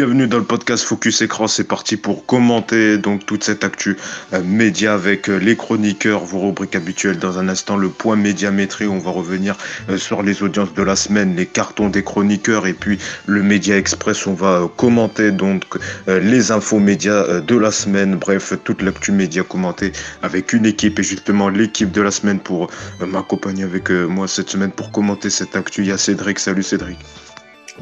bienvenue dans le podcast Focus Écran. C'est parti pour commenter donc toute cette actu euh, média avec euh, les chroniqueurs, vos rubriques habituelles. Dans un instant, le point médiamétrie. On va revenir euh, sur les audiences de la semaine, les cartons des chroniqueurs et puis le Média Express. On va commenter donc les infos médias de la semaine. Bref, toute l'actu média commentée avec une équipe et justement l'équipe de la semaine pour m'accompagner avec moi cette semaine pour commenter cette actu. Il y a Cédric. Salut Cédric.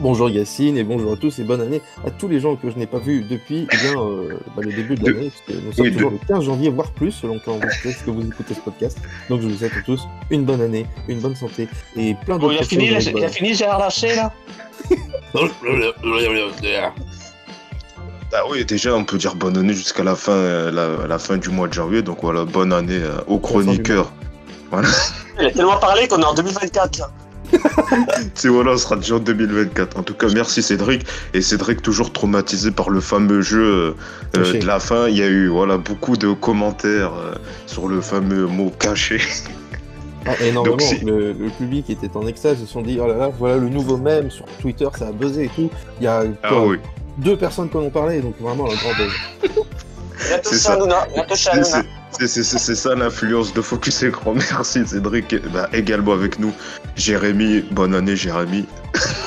Bonjour Yacine et bonjour à tous et bonne année à tous les gens que je n'ai pas vus depuis eh bien, euh, bah, le début de l'année, nous sommes toujours le 15 janvier, voire plus, selon quand vous, que vous écoutez ce podcast. Donc je vous souhaite à tous une bonne année, une bonne santé et plein d'autres choses. il, a fini, il a fini Gérard là Bah oui, déjà on peut dire bonne année jusqu'à la fin, euh, la, fin du mois de janvier, donc voilà, bonne année euh, aux chroniqueurs. Voilà. Il a tellement parlé qu'on est en 2024 là. C'est voilà, on sera déjà en 2024. En tout cas, merci Cédric. Et Cédric, toujours traumatisé par le fameux jeu euh, de la fin. Il y a eu voilà, beaucoup de commentaires euh, sur le fameux mot caché. Ah, énormément. le, public était en extase. Ils se sont dit, oh là là, voilà le nouveau mème sur Twitter, ça a buzzé et tout. Il y a ah deux personnes qui en ont parlé, donc vraiment un grand buzz. C'est ça. C'est ça l'influence de Focus Écran. Merci Cédric. Bah, également avec nous, Jérémy. Bonne année, Jérémy.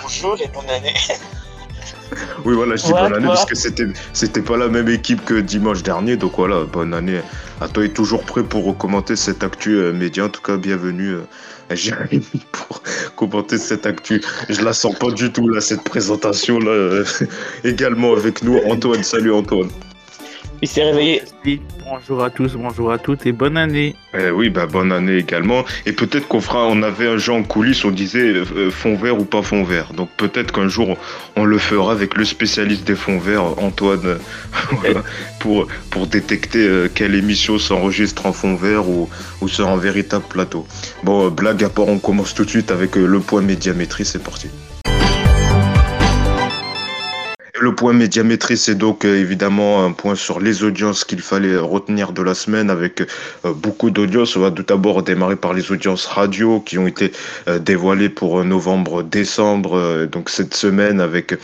Bonjour et bonne année. Oui, voilà, je dis bonne année parce que c'était, c'était pas la même équipe que dimanche dernier. Donc voilà, bonne année à toi et toujours prêt pour commenter cette actu euh, média. En tout cas, bienvenue euh, à Jérémy pour commenter cette actu. Je la sens pas du tout là, cette présentation là. Euh, également avec nous, Antoine. Salut Antoine. Il s'est réveillé. Bonjour à tous, bonjour à toutes et bonne année. Eh oui, bah bonne année également. Et peut-être qu'on fera, on avait un jeu en coulisses, on disait euh, fond vert ou pas fond vert. Donc peut-être qu'un jour on le fera avec le spécialiste des fonds verts, Antoine, pour, pour détecter euh, quelle émission s'enregistre en fond vert ou, ou sur un véritable plateau. Bon, euh, blague à part, on commence tout de suite avec le point médiamétrie, c'est parti. Le point médiamétrie, c'est donc euh, évidemment un point sur les audiences qu'il fallait retenir de la semaine avec euh, beaucoup d'audiences. On va tout d'abord démarrer par les audiences radio qui ont été euh, dévoilées pour novembre-décembre. donc cette semaine avec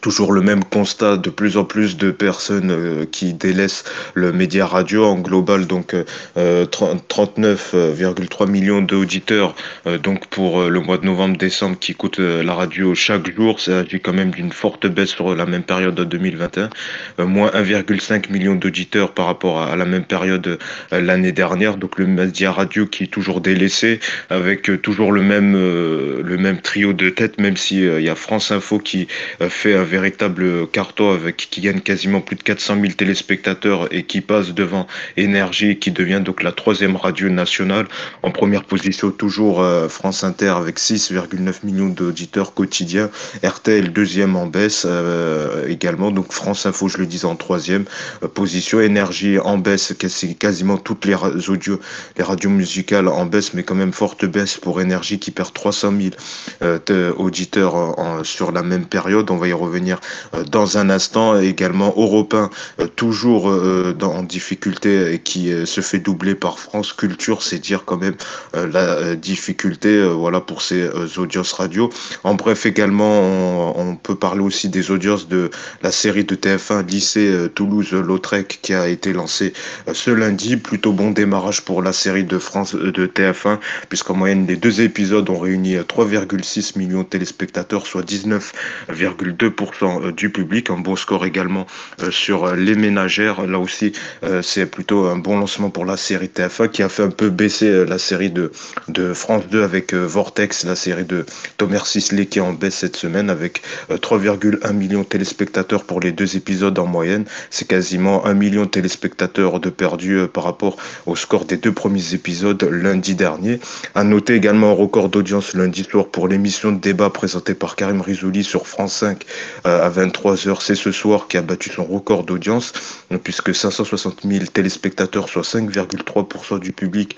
toujours le même constat de plus en plus de personnes euh, qui délaissent le média radio. En global donc 39,3 euh, millions d'auditeurs euh, donc pour le mois de novembre décembre qui coûte la radio chaque jour. Ça dit quand même d'une forte baisse sur la même période de 2021 moins 1,5 million d'auditeurs par rapport à la même période l'année dernière. Donc le média radio qui est toujours délaissé avec toujours le même le même trio de tête même si il y a France Info qui fait un véritable carton avec qui gagne quasiment plus de 400 000 téléspectateurs et qui passe devant Énergie qui devient donc la troisième radio nationale. En première position toujours euh, France Inter avec 6,9 millions d'auditeurs quotidiens. RTL deuxième en baisse euh, également. Donc France Info, je le disais, en troisième euh, position. Énergie en baisse, c'est quasiment toutes les audios, les radios musicales en baisse, mais quand même forte baisse pour Énergie qui perd 300 000 auditeurs sur la même période. On va y revenir euh, dans un instant. Également Européen, euh, toujours euh, en difficulté et qui se fait doubler par France Culture, c'est dire quand même la difficulté voilà pour ces audiences radio. En bref, également, on, peut parler aussi des audiences de la série de TF1 lycée Toulouse-Lautrec qui a été lancée ce lundi. Plutôt bon démarrage pour la série de France de TF1 puisqu'en moyenne les deux épisodes ont réuni 3,6 millions de téléspectateurs, soit 19,2% euh, du public. Un bon score également euh, sur euh, les ménagères. Là aussi, c'est plutôt un bon lancement pour la série TF1 qui a fait un peu baisser la série de, de France 2 avec Vortex, la série de Thomas Sisley qui est en baisse cette semaine avec 3,1 millions de téléspectateurs pour les deux épisodes en moyenne. C'est quasiment un million de téléspectateurs de perdus par rapport au score des deux premiers épisodes lundi dernier. À noter également un record d'audience lundi soir pour l'émission de débat présentée par Karim Rizouli sur France 5 euh, à 23h. C'est ce soir qui a battu son record d'audience, puisque 560 000 téléspectateurs, soit 5,3% du public,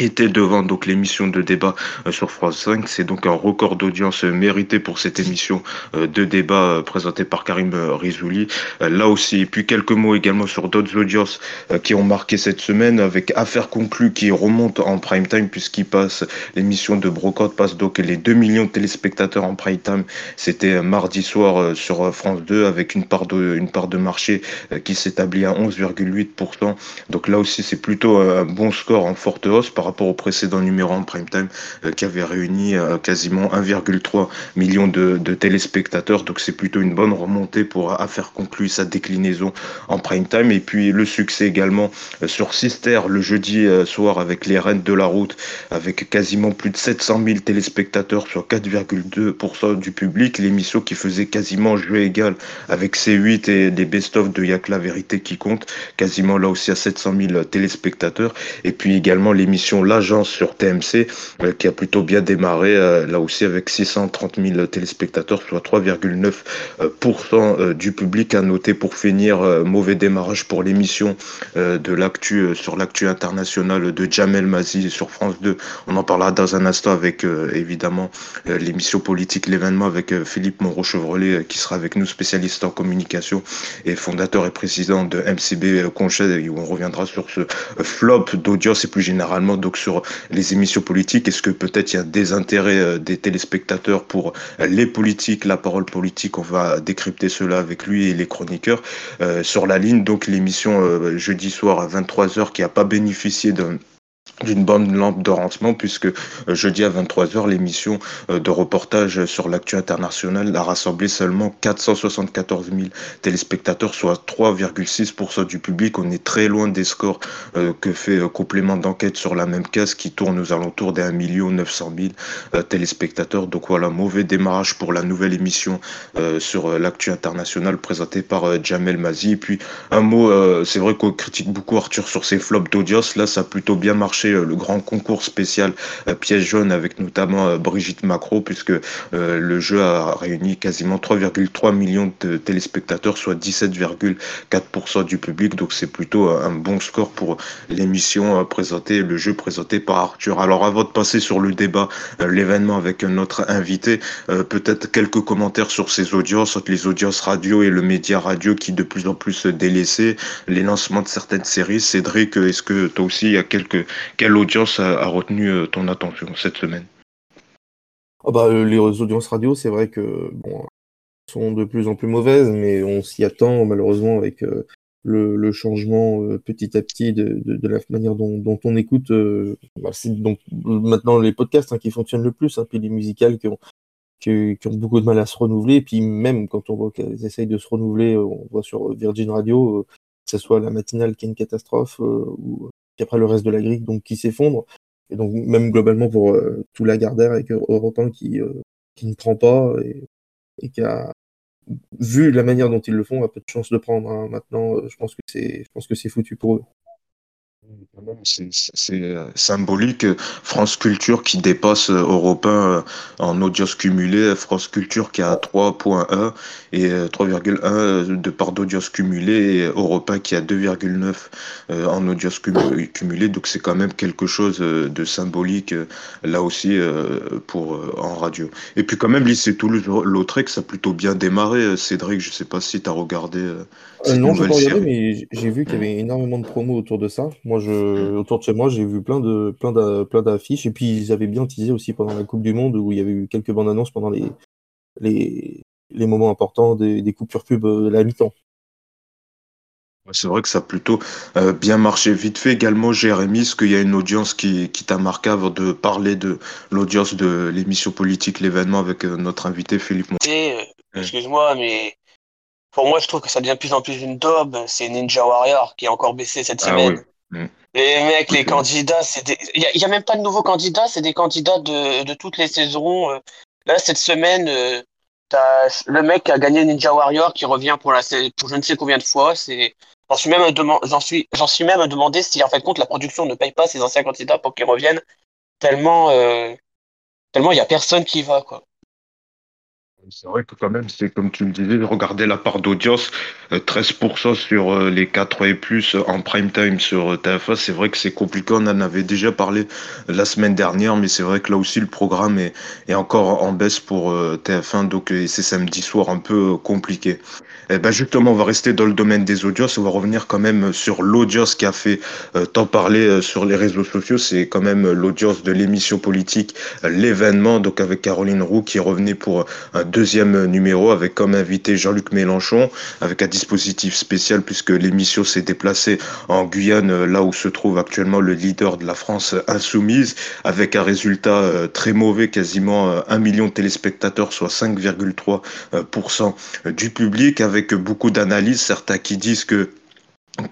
était devant donc l'émission de débat euh, sur France 5. C'est donc un record d'audience mérité pour cette émission euh, de débat euh, présentée par Karim Rizouli. Là aussi, et puis quelques mots également sur d'autres audiences qui ont marqué cette semaine avec Affaires conclues qui remonte en prime time puisqu'il passe l'émission de Brocode passe donc les 2 millions de téléspectateurs en prime time. C'était mardi soir sur France 2 avec une part de, une part de marché qui s'établit à 11,8%. Donc là aussi, c'est plutôt un bon score en forte hausse rapport au précédent numéro en prime time euh, qui avait réuni euh, quasiment 1,3 million de, téléspectateurs. Donc c'est plutôt une bonne remontée pour Affaire conclue sa déclinaison en prime time. Et puis le succès également euh, sur Sister le jeudi soir avec les Reines de la Route avec quasiment plus de 700 000 téléspectateurs sur 4,2% du public. L'émission qui faisait quasiment jeu égal avec C8 et des best-of de Yak la vérité qui compte, quasiment là aussi à 700 000 téléspectateurs. Et puis également l'émission L'Agence sur TMC, euh, qui a plutôt bien démarré, euh, là aussi avec 630 000 téléspectateurs, soit 3,9% euh, du public à noter pour finir. mauvais démarrage pour l'émission de l'actu sur l'actu internationale de Jamel Mazi sur France 2. On en parlera dans un instant avec évidemment l'émission politique, l'événement avec Philippe Moreau-Chevrolet qui sera avec nous, spécialiste en communication et fondateur et président de MCB Conchet, où on reviendra sur ce flop d'audience et plus généralement donc sur les émissions politiques. Est-ce que peut-être il y a des intérêts euh, des téléspectateurs pour les politiques, la parole politique On va décrypter cela avec lui et les chroniqueurs euh, sur la ligne. Donc l'émission euh, jeudi soir à 23h qui n'a pas bénéficié d'un d'une bonne lampe de rancement puisque euh, jeudi à 23h l'émission euh, de reportage sur l'actu international a rassemblé seulement 474 000 téléspectateurs soit 3,6% du public. On est très loin des scores euh, que fait complément d'enquête sur la même case qui tourne aux alentours des 1 900 000 téléspectateurs. Donc voilà mauvais démarrage pour la nouvelle émission sur l'actu international présentée par Jamel Mazi. Et puis un mot c'est vrai qu'on critique beaucoup Arthur sur ses flops d'audience. Là ça a plutôt bien marché euh, le grand concours spécial euh, pièce jaune avec notamment euh, Brigitte Macro, puisque le jeu a réuni quasiment 3,3 millions de téléspectateurs, soit 17,4% du public. Donc c'est plutôt un bon score pour l'émission présentée, le jeu présenté par Arthur. Alors avant de passer sur le débat, l'événement avec notre invité, peut-être quelques commentaires sur ces audiences, entre les audiences radio et le média radio qui de plus en plus délaissé, les lancements de certaines séries. Cédric, est-ce que toi aussi il y a quelques quelle audience a, retenu euh, ton attention cette semaine? Oh bah, euh, Les audiences radio, c'est vrai que bon, sont de plus en plus mauvaises, mais on s'y attend malheureusement avec euh, le, changement petit à petit de, la manière dont, on écoute. Bah, c'est donc maintenant les podcasts hein, qui fonctionnent le plus, hein, puis les musicales qui ont, qui, ont beaucoup de mal à se renouveler. Et puis même quand on voit qu'elles essayent de se renouveler, on voit sur Virgin Radio, que ce soit la matinale qui est une catastrophe, ou puis après le reste de la grille donc qui s'effondre. Et donc même globalement pour euh, tout la Gardère avec Europe 1 qui, euh, ne prend pas et, qui a vu la manière dont ils le font a peu de chance de prendre. Hein. Maintenant, euh, je pense que c'est je pense que c'est foutu pour eux. C'est euh, symbolique. France Culture qui dépasse euh, Europe 1 euh, en audience cumulée. France Culture qui a 3.1 et 3,1 de part d'audience cumulée. Et Europe 1 qui a 2,9 en audience cumulée. Donc c'est quand même quelque chose de symbolique là aussi pour en radio. Et puis quand même, lycée Toulouse-Lautrec, ça a plutôt bien démarré. Cédric, je sais pas si tu as regardé. Non, je pas regardé, mais j'ai vu qu'il y avait énormément de promos autour de ça. Moi, je, mmh. autour de chez moi, j'ai vu plein de plein plein d'affiches. Et puis, ils avaient bien teasé aussi pendant la Coupe du Monde, où il y avait eu quelques bandes annonces pendant les, les, les moments importants des, des coupures pub de la mi-temps. C'est vrai que ça a plutôt euh, bien marché. Vite fait également, Jérémy, est-ce qu'il y a une audience qui, qui t'a marqué avant de parler de l'audience de l'émission politique, l'événement avec euh, notre invité Philippe euh, Excuse-moi, mais pour moi, je trouve que ça devient de plus en plus une daube. C'est Ninja Warrior qui a encore baissé cette ah semaine. Mm. Les mecs, les candidats, il n'y a, même pas de nouveaux candidats, c'est des candidats de, de, toutes les saisons. Euh. Là, cette semaine, euh, as le mec qui a gagné Ninja Warrior qui revient pour, la, pour je ne sais combien de fois. J'en suis, même j'en suis, j'en suis même demandé si en fait compte la production ne paye pas ses anciens candidats pour qu'ils reviennent. Tellement, euh, tellement il n'y a personne qui va. quoi. C'est vrai que quand même, c'est comme tu le disais, regardez la part d'audience, 13% euh, sur euh, les 4 et plus en prime time sur euh, TF1. C'est vrai que c'est compliqué. On en avait déjà parlé la semaine dernière, mais c'est vrai que là aussi le programme est, est encore en baisse pour TF1. Donc c'est samedi soir un peu compliqué. Eh ben justement, on va rester dans le domaine des audiences. On va revenir quand même sur l'audience qui a fait tant parler sur les réseaux sociaux. C'est quand même l'audience de l'émission politique, l'événement, donc avec Caroline Roux qui revenait pour un deuxième numéro avec comme invité Jean-Luc Mélenchon, avec un dispositif spécial puisque l'émission s'est déplacée en Guyane, là où se trouve actuellement le leader de la France insoumise, avec un résultat euh, très mauvais, quasiment euh, un million de téléspectateurs, soit 5,3% du public, avec beaucoup d'analyses, certains qui disent que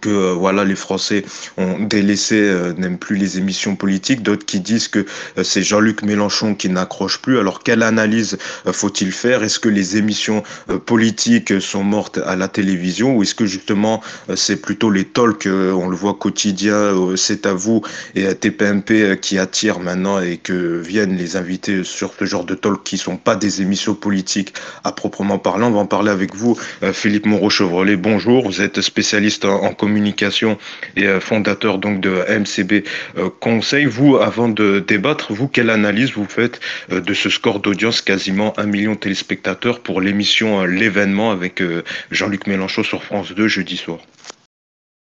que euh, voilà les Français ont délaissé euh, n'aiment plus les émissions politiques. D'autres qui disent que euh, c'est Jean-Luc Mélenchon qui n'accroche plus. Alors quelle analyse faut-il faire? Est-ce que les émissions politiques sont mortes à la télévision ou est-ce que justement c'est plutôt les talks on le voit quotidien c'est à vous et à TPMP qui attirent maintenant et que viennent les invités sur ce genre de talk qui sont pas des émissions politiques à proprement parler on va en parler avec vous Philippe Moreau-Chevrolet bonjour vous êtes spécialiste en communication et euh, fondateur donc de MCB euh, Conseil. Vous, avant de débattre, vous, quelle analyse vous faites euh, de ce score d'audience, quasiment un million de téléspectateurs pour l'émission L'événement avec Jean-Luc Mélenchon sur France 2 jeudi soir?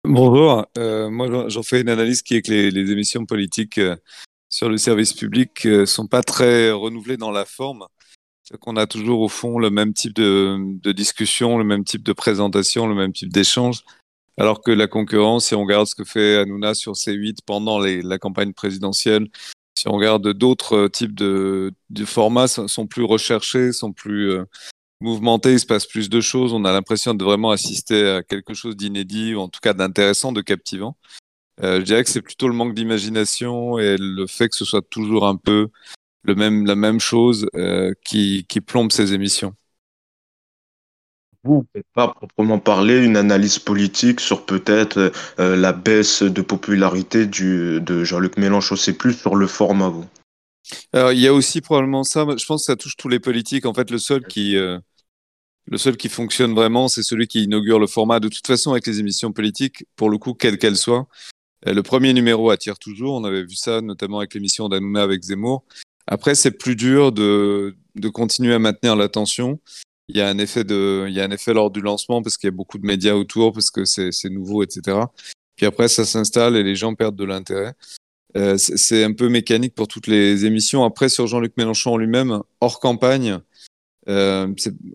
Bonjour, moi j'en fais une analyse qui est que les, émissions politiques sur le service public ne sont pas très renouvelées dans la forme. Qu'on a toujours au fond le même type de, discussion, le même type de présentation, le même type d'échange. Alors que la concurrence, si on regarde ce que fait Hanouna sur C8 pendant la campagne présidentielle, si on regarde d'autres euh, types de, formats, sont plus recherchés, sont plus euh, mouvementés, il se passe plus de choses. On a l'impression de vraiment assister à quelque chose d'inédit, ou en tout cas d'intéressant, de captivant. Euh, je dirais que c'est plutôt le manque d'imagination et le fait que ce soit toujours un peu le même, la même chose qui, qui plombe ces émissions vous ne pas proprement parler une analyse politique sur peut-être euh, la baisse de popularité du, de Jean-Luc Mélenchon. C'est plus sur le format, il y a aussi probablement ça. Je pense que ça touche tous les politiques. En fait, le seul qui, euh, le seul qui fonctionne vraiment, c'est celui qui inaugure le format. De toute façon, avec les émissions politiques, pour le coup, quelles qu'elles soient, euh, le premier numéro attire toujours. On avait vu ça notamment avec l'émission d'Anouna avec Zemmour. Après, c'est plus dur de, de continuer à maintenir l'attention il y a un effet de, il y a un effet lors du lancement parce qu'il y a beaucoup de médias autour, parce que c'est, c'est nouveau, etc. Puis après, ça s'installe et les gens perdent de l'intérêt. Euh, c'est un peu mécanique pour toutes les émissions. Après, sur Jean-Luc Mélenchon lui-même, hors campagne, euh,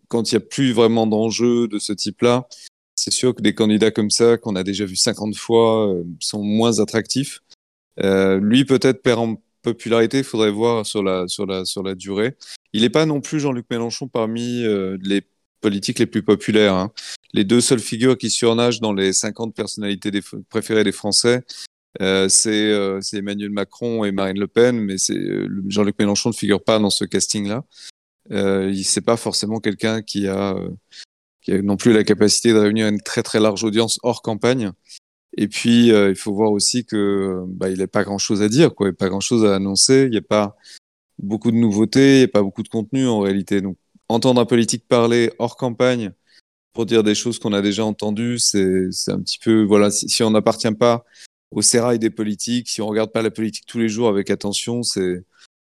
quand il n'y a plus vraiment d'enjeux de ce type-là, c'est sûr que des candidats comme ça, qu'on a déjà vu 50 fois, euh, sont moins attractifs. Euh, lui, peut-être perd en popularité, il faudrait voir sur la, sur la, sur la durée. Il n'est pas non plus Jean-Luc Mélenchon parmi euh, les politiques les plus populaires. Hein. Les deux seules figures qui surnagent dans les 50 personnalités préférées des Français, euh, euh, c'est Emmanuel Macron et Marine Le Pen, mais Jean-Luc Mélenchon ne figure pas dans ce casting-là. Euh, il n'est pas forcément quelqu'un qui a, qui a non plus la capacité de réunir une très très large audience hors campagne. Et puis, il faut voir aussi que bah, il n'a pas grand-chose à dire, quoi. Il n'y a pas grand-chose à annoncer. Il n'y a pas beaucoup de nouveautés, et pas beaucoup de contenu en réalité. Donc, entendre un politique parler hors campagne pour dire des choses qu'on a déjà entendues, c'est un petit peu, voilà, si, on n'appartient pas au sérail des politiques, si on regarde pas la politique tous les jours avec attention, c'est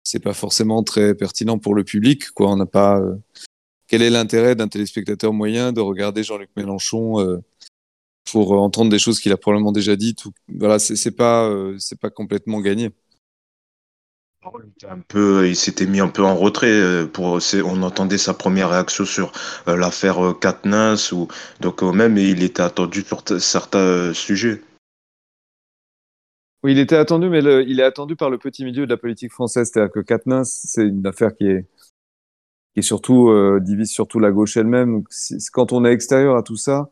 c'est pas forcément très pertinent pour le public, quoi. On n'a pas. Euh, quel est l'intérêt d'un téléspectateur moyen de regarder Jean-Luc Mélenchon euh, pour entendre des choses qu'il a probablement déjà dites ou... Voilà, c'est pas euh, c'est pas complètement gagné un peu, il s'était mis un peu en retrait. Euh, pour, on entendait sa première réaction sur euh, l'affaire Katniss, euh, ou donc même il était attendu sur certains sujets. Oui, il était attendu, mais il est attendu par le petit milieu de la politique française. C'est-à-dire que Katniss, c'est une affaire qui est, qui est surtout divise surtout la gauche elle-même. Quand on est extérieur à tout ça,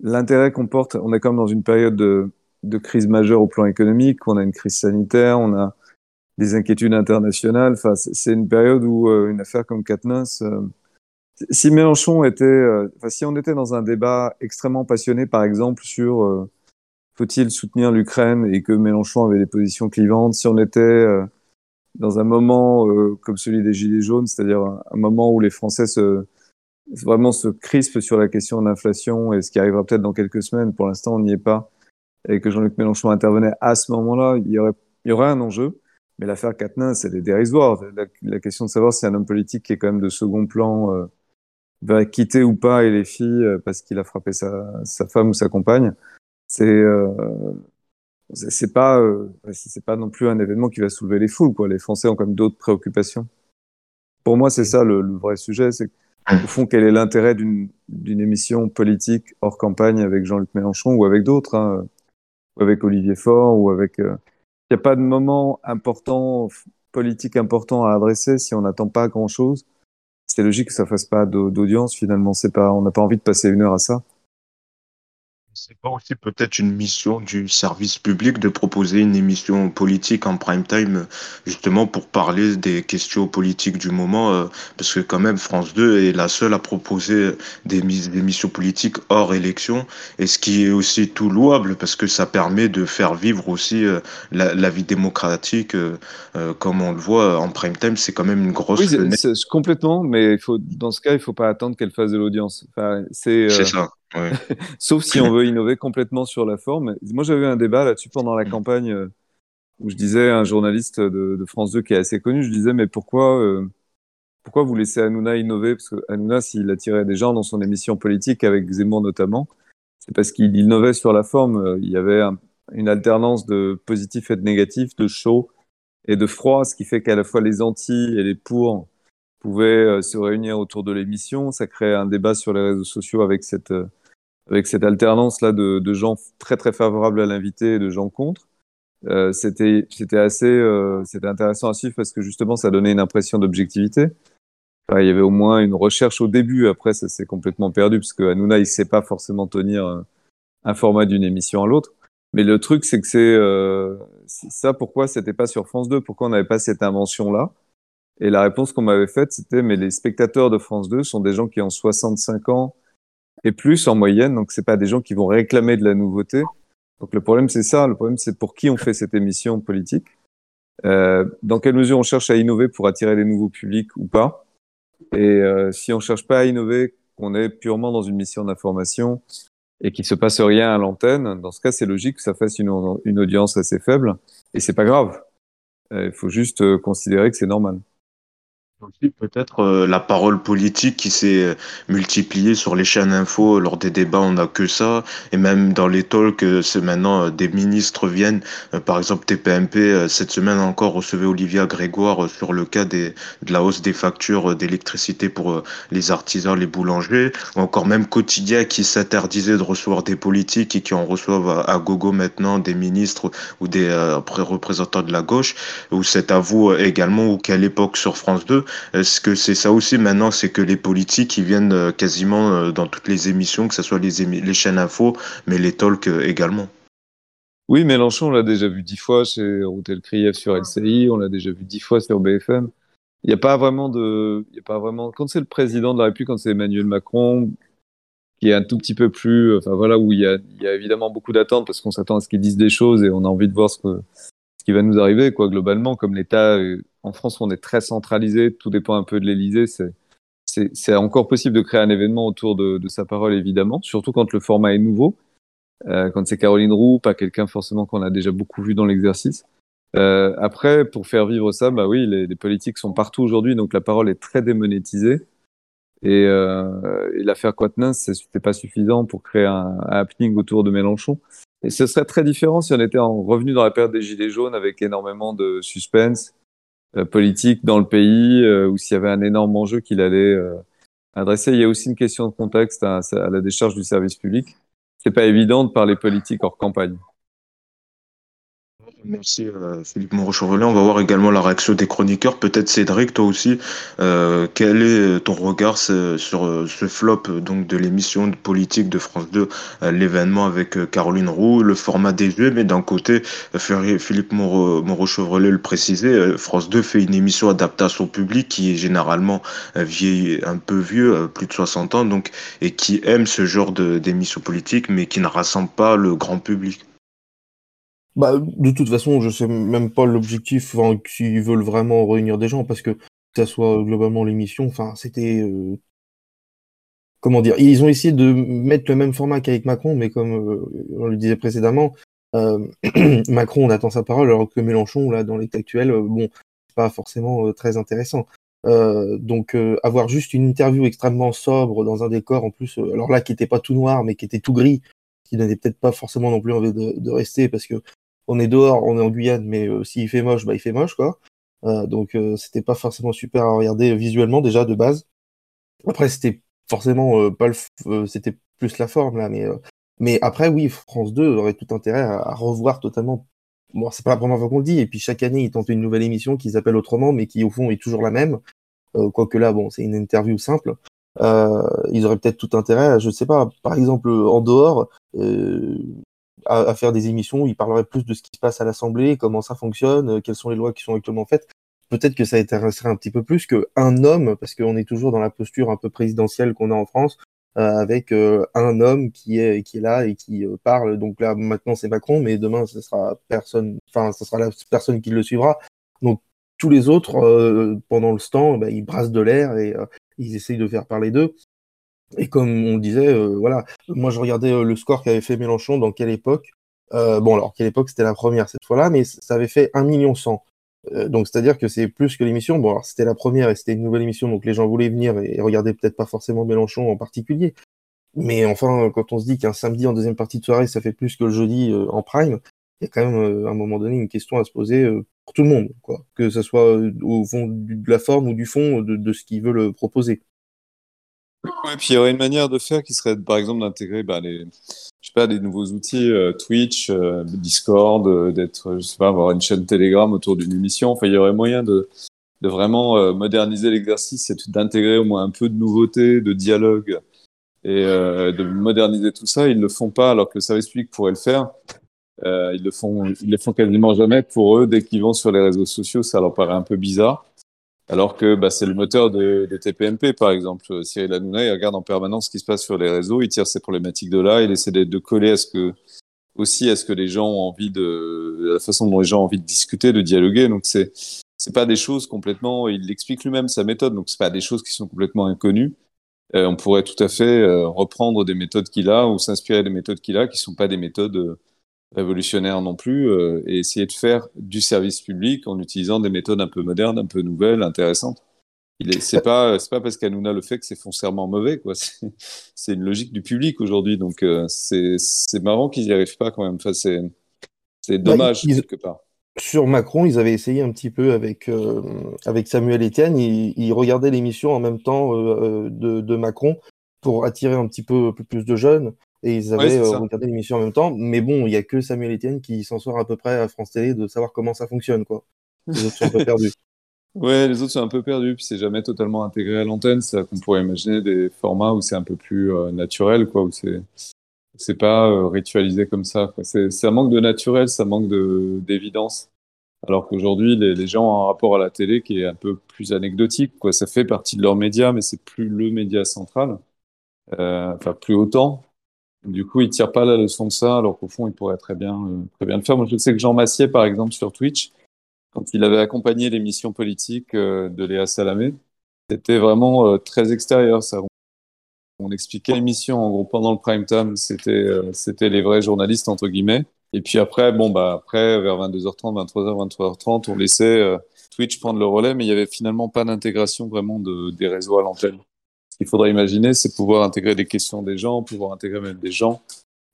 l'intérêt qu'on porte, on est comme dans une période de, crise majeure au plan économique. On a une crise sanitaire, on a des inquiétudes internationales. C'est une période où euh, une affaire comme Katniss, euh, si Mélenchon était, euh, si on était dans un débat extrêmement passionné, par exemple, sur faut-il soutenir l'Ukraine et que Mélenchon avait des positions clivantes, si on était dans un moment comme celui des Gilets jaunes, c'est-à-dire un, moment où les Français se, vraiment se crispent sur la question de l'inflation et ce qui arrivera peut-être dans quelques semaines, pour l'instant on n'y est pas, et que Jean-Luc Mélenchon intervenait à ce moment-là, il y aurait, il y aurait un enjeu. Mais l'affaire Quatennens, c'est des dérisoires. La, question de savoir si un homme politique qui est quand même de second plan euh, va quitter ou pas et les filles euh, parce qu'il a frappé sa, sa, femme ou sa compagne, c'est euh, c'est pas euh, c'est pas non plus un événement qui va soulever les foules. Quoi. Les Français ont quand même d'autres préoccupations. Pour moi, c'est ça le, le, vrai sujet. C'est au fond quel est l'intérêt d'une émission politique hors campagne avec Jean-Luc Mélenchon ou avec d'autres, hein, ou avec Olivier Faure ou avec euh, il n'y a pas de moment important, politique important à adresser si on n'attend pas grand-chose. C'est logique que ça fasse pas d'audience finalement. C'est pas, on n'a pas envie de passer une heure à ça c'est pas aussi peut-être une mission du service public de proposer une émission politique en prime time, justement pour parler des questions politiques du moment, euh, parce que quand même France 2 est la seule à proposer des, émissions politiques hors élection, et ce qui est aussi tout louable, parce que ça permet de faire vivre aussi euh, la, vie démocratique, euh, comme on le voit en prime time, c'est quand même une grosse. Oui, c'est complètement, mais il faut, dans ce cas, il faut pas attendre qu'elle fasse de l'audience. Enfin, c'est ça. Sauf si on veut innover complètement sur la forme. Moi, j'avais un débat là-dessus pendant la mm. campagne euh, où je disais à un journaliste de, France 2 qui est assez connu, je disais, mais pourquoi, euh, pourquoi vous laissez Hanouna innover? Parce que Hanouna, s'il attirait des gens dans son émission politique, avec Zemmour notamment, c'est parce qu'il innovait sur la forme. Il y avait une alternance de positif et de négatif, de chaud et de froid, ce qui fait qu'à la fois les anti et les pour pouvaient euh, se réunir autour de l'émission. Ça crée un débat sur les réseaux sociaux avec cette avec cette alternance là de, gens très très favorables à l'invité et de gens contre. Euh, c'était c'était assez euh, c'était intéressant à suivre parce que justement ça donnait une impression d'objectivité. Il y avait au moins une recherche au début. Après ça s'est complètement perdu parce que Hanouna il sait pas forcément tenir un, un format d'une émission à l'autre. Mais le truc c'est que c'est euh, ça pourquoi c'était pas sur France 2 pourquoi on n'avait pas cette invention là et la réponse qu'on m'avait faite c'était mais les spectateurs de France 2 sont des gens qui ont 65 ans et plus en moyenne. Donc, c'est pas des gens qui vont réclamer de la nouveauté. Donc, le problème, c'est ça. Le problème, c'est pour qui on fait cette émission politique. Euh, dans quelle mesure on cherche à innover pour attirer des nouveaux publics ou pas? Et euh, si on cherche pas à innover, qu'on est purement dans une mission d'information et qu'il se passe rien à l'antenne, dans ce cas, c'est logique que ça fasse une, une audience assez faible. Et c'est pas grave. Euh, il faut juste euh, considérer que c'est normal aussi peut-être euh, la parole politique qui s'est euh, multipliée sur les chaînes info lors des débats, on n'a que ça, et même dans les talks, euh, c'est maintenant des ministres viennent, par exemple TPMP cette semaine encore recevait Olivia Grégoire sur le cas des, de la hausse des factures d'électricité pour les artisans, les boulangers, ou encore même Quotidien qui s'interdisait de recevoir des politiques et qui en reçoivent à, gogo maintenant des ministres ou des représentants de la gauche, ou c'est à vous également, ou qu'à l'époque sur France 2, est-ce que c'est ça aussi maintenant, c'est que les politiques, ils viennent euh, quasiment euh, dans toutes les émissions, que ce soit les, les chaînes info, mais les talks euh, également Oui, Mélenchon, on l'a déjà vu dix fois chez Routel Krief sur LCI, on l'a déjà vu dix fois sur BFM. Il n'y a pas vraiment de, il y a pas vraiment, quand c'est le président de la République, quand c'est Emmanuel Macron, qui est un tout petit peu plus, enfin voilà, où il y a, il y a évidemment beaucoup d'attentes parce qu'on s'attend à ce qu'il dise des choses et on a envie de voir ce, que, qui va nous arriver, quoi, globalement, comme l'État en France, on est très centralisé, tout dépend un peu de l'Élysée. C'est encore possible de créer un événement autour de, sa parole, évidemment, surtout quand le format est nouveau, euh, quand c'est Caroline Roux, pas quelqu'un forcément qu'on a déjà beaucoup vu dans l'exercice. Euh, après, pour faire vivre ça, bah oui, les, politiques sont partout aujourd'hui, donc la parole est très démonétisée. Et, euh, l'affaire Quatennens, c'était pas suffisant pour créer un, un, happening autour de Mélenchon. Et ce serait très différent si on était en, revenu dans la période des Gilets jaunes avec énormément de suspense, euh, politique dans le pays euh, ou s'il y avait un énorme enjeu qu'il allait euh, adresser. Il y a aussi une question de contexte à, la décharge du service public. C'est pas évident de parler politique hors campagne. Merci euh, Philippe Moreau-Chauvelet. On va voir également la réaction des chroniqueurs. Peut-être Cédric, toi aussi, euh, quel est ton regard sur ce flop donc de l'émission politique de France 2, euh, l'événement avec Caroline Roux, le format des jeux, mais d'un côté, Philippe Moreau-Chauvelet le précisait, France 2 fait une émission adaptée à son public qui est généralement vieille, un peu vieux, plus de 60 ans, donc et qui aime ce genre d'émission politique, mais qui ne rassemble pas le grand public. Bah, de toute façon, je sais même pas l'objectif, enfin, s'ils veulent vraiment réunir des gens, parce que que ça soit globalement l'émission, enfin, c'était. Euh, comment dire Ils ont essayé de mettre le même format qu'avec Macron, mais comme euh, on le disait précédemment, euh, Macron, on attend sa parole, alors que Mélenchon, là, dans l'état actuel, bon, c'est pas forcément très intéressant. donc, avoir juste une interview extrêmement sobre dans un décor, en plus, alors là, qui était pas tout noir, mais qui était tout gris, qui n'avait peut-être pas forcément non plus envie de rester, parce que on est dehors, on est en Guyane, mais euh, s'il fait moche, bah il fait moche quoi. Euh, donc euh, c'était pas forcément super à regarder visuellement déjà de base. Après c'était forcément pas le, c'était plus la forme là, mais mais après oui, France 2 aurait tout intérêt à, revoir totalement. Bon, c'est pas la première fois qu'on le dit, et puis chaque année ils tentent une nouvelle émission qui s'appelle autrement, mais qui au fond est toujours la même. quoique là, bon, c'est une interview simple. Euh, ils auraient peut-être tout intérêt, je sais pas, par exemple en dehors, euh, à, faire des émissions où il parlerait plus de ce qui se passe à l'Assemblée, comment ça fonctionne, euh, quelles sont les lois qui sont actuellement faites. Peut-être que ça intéresserait un petit peu plus qu'un homme, parce qu'on est toujours dans la posture un peu présidentielle qu'on a en France, euh, avec euh, un homme qui est qui est là et qui parle. Donc là, maintenant c'est Macron, mais demain ce sera personne. Enfin, ce sera la personne qui le suivra. Donc tous les autres, pendant le stand, bah, ils brassent de l'air et ils essayent de faire parler d'eux. Et comme on disait, euh, voilà, moi je regardais euh, le score qu'avait fait Mélenchon dans quelle époque. Euh, bon, alors quelle époque? C'était la première cette fois-là, mais ça avait fait 1 million 100. donc c'est-à-dire que c'est plus que l'émission. Bon, alors c'était la première et c'était une nouvelle émission, donc les gens voulaient venir et, regarder peut-être pas forcément Mélenchon en particulier. Mais enfin, quand on se dit qu'un samedi en deuxième partie de soirée, ça fait plus que le jeudi en prime, il y a quand même à un moment donné une question à se poser pour tout le monde, quoi. Que ce soit au fond de la forme ou du fond de, de ce qu'ils veulent proposer. Ouais, puis il y aurait une manière de faire qui serait, par exemple, d'intégrer bah, les, je sais pas, des nouveaux outils, euh, Twitch, euh, Discord, euh, d'être, je sais pas, avoir une chaîne Telegram autour d'une émission. Enfin, il y aurait moyen de, de vraiment moderniser l'exercice et d'intégrer au moins un peu de nouveauté, de dialogue et de moderniser tout ça. Ils le font pas alors que le service public pourrait le faire. ils le font, ils le font quasiment jamais. Pour eux, dès qu'ils vont sur les réseaux sociaux, ça leur paraît un peu bizarre. Alors que bah, c'est le moteur de, de, TPMP, par exemple. Cyril Hanouna, il regarde en permanence ce qui se passe sur les réseaux, il tire ces problématiques de là, il essaie de, coller à ce que, aussi à ce que les gens ont envie de, la façon dont les gens ont envie de discuter, de dialoguer. Donc c'est, c'est pas des choses complètement, il l'explique lui-même sa méthode, donc c'est pas des choses qui sont complètement inconnues. Euh, on pourrait tout à fait euh, reprendre des méthodes qu'il a ou s'inspirer des méthodes qu'il a qui sont pas des méthodes euh, révolutionnaire non plus, euh, et essayer de faire du service public en utilisant des méthodes un peu modernes, un peu nouvelles, intéressantes. C'est pas c'est pas parce qu'Anouna le fait que c'est foncièrement mauvais quoi. C'est une logique du public aujourd'hui donc euh, c'est marrant qu'ils n'y arrivent pas quand même. Enfin, c'est bah, dommage quelque part. Sur Macron, ils avaient essayé un petit peu avec euh, avec Samuel Etienne. Ils, regardaient l'émission en même temps de, de, Macron pour attirer un petit peu plus de jeunes et ils avaient euh, regardé l'émission en même temps. Mais bon, il y a que Samuel Etienne qui s'en sort à peu près à France Télé de savoir comment ça fonctionne, quoi. Les autres sont un peu perdus. Ouais, les autres sont un peu perdus, puis c'est jamais totalement intégré à l'antenne. C'est qu'on pourrait imaginer des formats où c'est un peu plus euh, naturel, quoi, où c'est c'est pas euh, ritualisé comme ça. C'est ça manque de naturel, ça manque de d'évidence. Alors qu'aujourd'hui, les, les, gens ont un rapport à la télé qui est un peu plus anecdotique, quoi. Ça fait partie de leur média, mais c'est plus le média central. Euh, enfin, plus autant. Du coup, il tire pas la leçon de ça, alors qu'au fond, il pourrait très bien, euh, très bien le faire. Moi, je sais que Jean Massier, par exemple, sur Twitch, quand il avait accompagné l'émission politique euh, de Léa Salamé, c'était vraiment euh, très extérieur. Ça. On expliquait l'émission, en gros, pendant le prime time, c'était, c'était les vrais journalistes, entre guillemets. Et puis après, bon, bah, après, vers 22h30, 23h, 23h30, on laissait Twitch prendre le relais, mais il y avait finalement pas d'intégration vraiment de, des réseaux à l'antenne qu'il faudrait imaginer, c'est pouvoir intégrer les questions des gens, pouvoir intégrer même des gens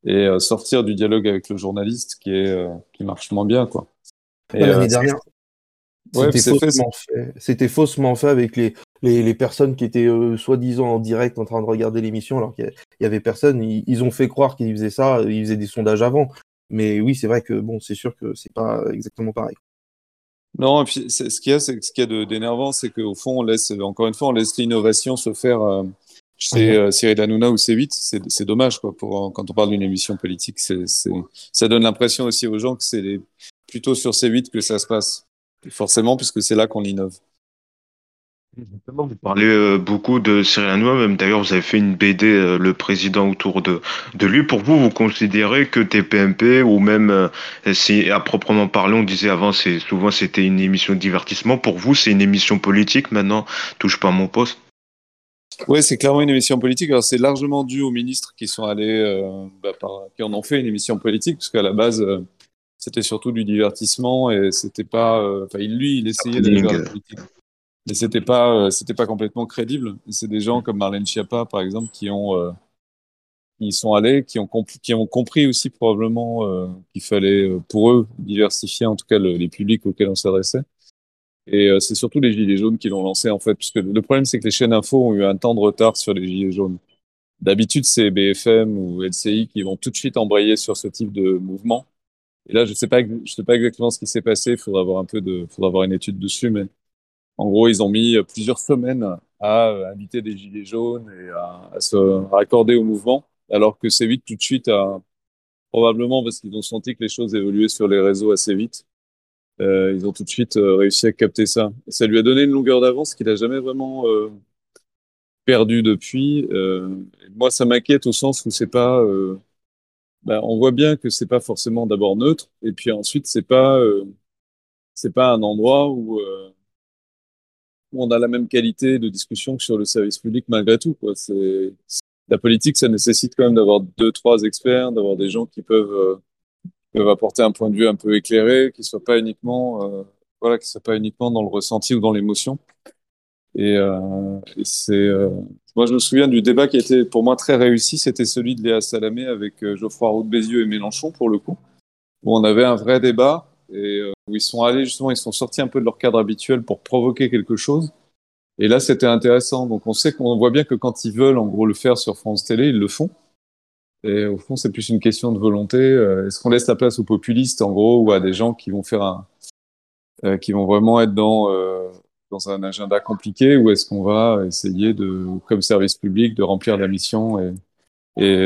et euh, sortir du dialogue avec le journaliste qui est euh, qui marche moins bien quoi. L'année euh, dernière, c'était faussement, fait avec les, les, personnes qui étaient soi-disant en direct en train de regarder l'émission alors qu'il y, avait personne. Ils, ont fait croire qu'ils faisaient ça, ils faisaient des sondages avant. Mais oui, c'est vrai que bon, c'est sûr que c'est pas exactement pareil. Non, et puis ce qu'il y a, c'est ce qu'il y a d'énervant, c'est qu'au fond, on laisse, encore une fois, on laisse l'innovation se faire euh, chez euh, Cyril Hanouna ou C8. C'est dommage, quoi, pour, quand on parle d'une émission politique. c'est ça donne l'impression aussi aux gens que c'est plutôt sur C8 que ça se passe. forcément, puisque c'est là qu'on innove. Vous parlez euh, beaucoup de Cyril Hanouna, même d'ailleurs vous avez fait une BD, euh, le président autour de, de lui. Pour vous, vous considérez que TPMP ou même, euh, si à proprement parler, on disait avant, c'est souvent c'était une émission de divertissement. Pour vous, c'est une émission politique maintenant? Touche pas à mon poste. Oui, c'est clairement une émission politique. Alors c'est largement dû aux ministres qui sont allés, bah, qui en ont fait une émission politique, parce qu'à la base c'était surtout du divertissement et c'était pas. Enfin, lui, il essayait d'aller vers la politique mais c'était pas euh, c'était pas complètement crédible. C'est des gens comme Marlène Schiappa par exemple qui ont euh, qui sont allés, qui ont qui ont compris aussi probablement euh, qu'il fallait pour eux diversifier en tout cas les publics auxquels on s'adressait. Et c'est surtout les gilets jaunes qui l'ont lancé en fait, puisque le problème c'est que les chaînes info ont eu un temps de retard sur les gilets jaunes. D'habitude c'est BFM ou LCI qui vont tout de suite embrayer sur ce type de mouvement. Et là je sais pas je sais pas exactement ce qui s'est passé. Il faudra avoir un peu de faudra avoir une étude dessus, mais en gros, ils ont mis plusieurs semaines à inviter des gilets jaunes et à, se raccorder au mouvement, alors que c'est vite tout de suite a, probablement parce qu'ils ont senti que les choses évoluaient sur les réseaux assez vite. Euh, ils ont tout de suite euh, réussi à capter ça. Ça lui a donné une longueur d'avance qu'il a jamais vraiment euh, perdu depuis. Euh, moi, ça m'inquiète au sens où c'est pas. Euh, ben, on voit bien que c'est pas forcément d'abord neutre, et puis ensuite c'est pas c'est pas un endroit où on a la même qualité de discussion que sur le service public malgré tout. C'est, la politique, ça nécessite quand même d'avoir deux, trois experts, d'avoir des gens qui peuvent, euh, apporter un point de vue un peu éclairé, qui soit pas uniquement, euh, voilà, qui soit pas uniquement dans le ressenti ou dans l'émotion. Et, euh, c'est, moi, je me souviens du débat qui était pour moi très réussi, c'était celui de Léa Salamé avec Geoffroy Roux de Bézieux et Mélenchon pour le coup, où on avait un vrai débat et euh, où ils sont allés justement, ils sont sortis un peu de leur cadre habituel pour provoquer quelque chose. Et là, c'était intéressant. Donc, on sait qu'on voit bien que quand ils veulent, en gros, le faire sur France Télé, ils le font. Et au fond, c'est plus une question de volonté. Euh, est-ce qu'on laisse la place aux populistes, en gros, ou à des gens qui vont faire un, euh, qui vont vraiment être dans un agenda compliqué, ou est-ce qu'on va essayer de, comme service public, de remplir la mission et,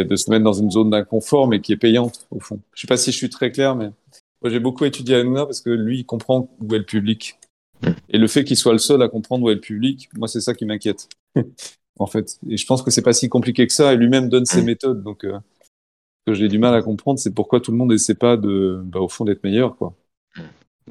de se mettre dans une zone d'inconfort, mais qui est payante au fond? Je sais pas si je suis très clair, mais moi, j'ai beaucoup étudié Hanouna parce que lui, il comprend où est le public. Hmm. Et le fait qu'il soit le seul à comprendre où est le public, moi, c'est ça qui m'inquiète. en fait. Et je pense que c'est pas si compliqué que ça. Et lui-même donne ses hmm. méthodes. Donc, euh, ce que j'ai du mal à comprendre, c'est pourquoi tout le monde essaie pas de, bah, au fond, d'être meilleur, quoi.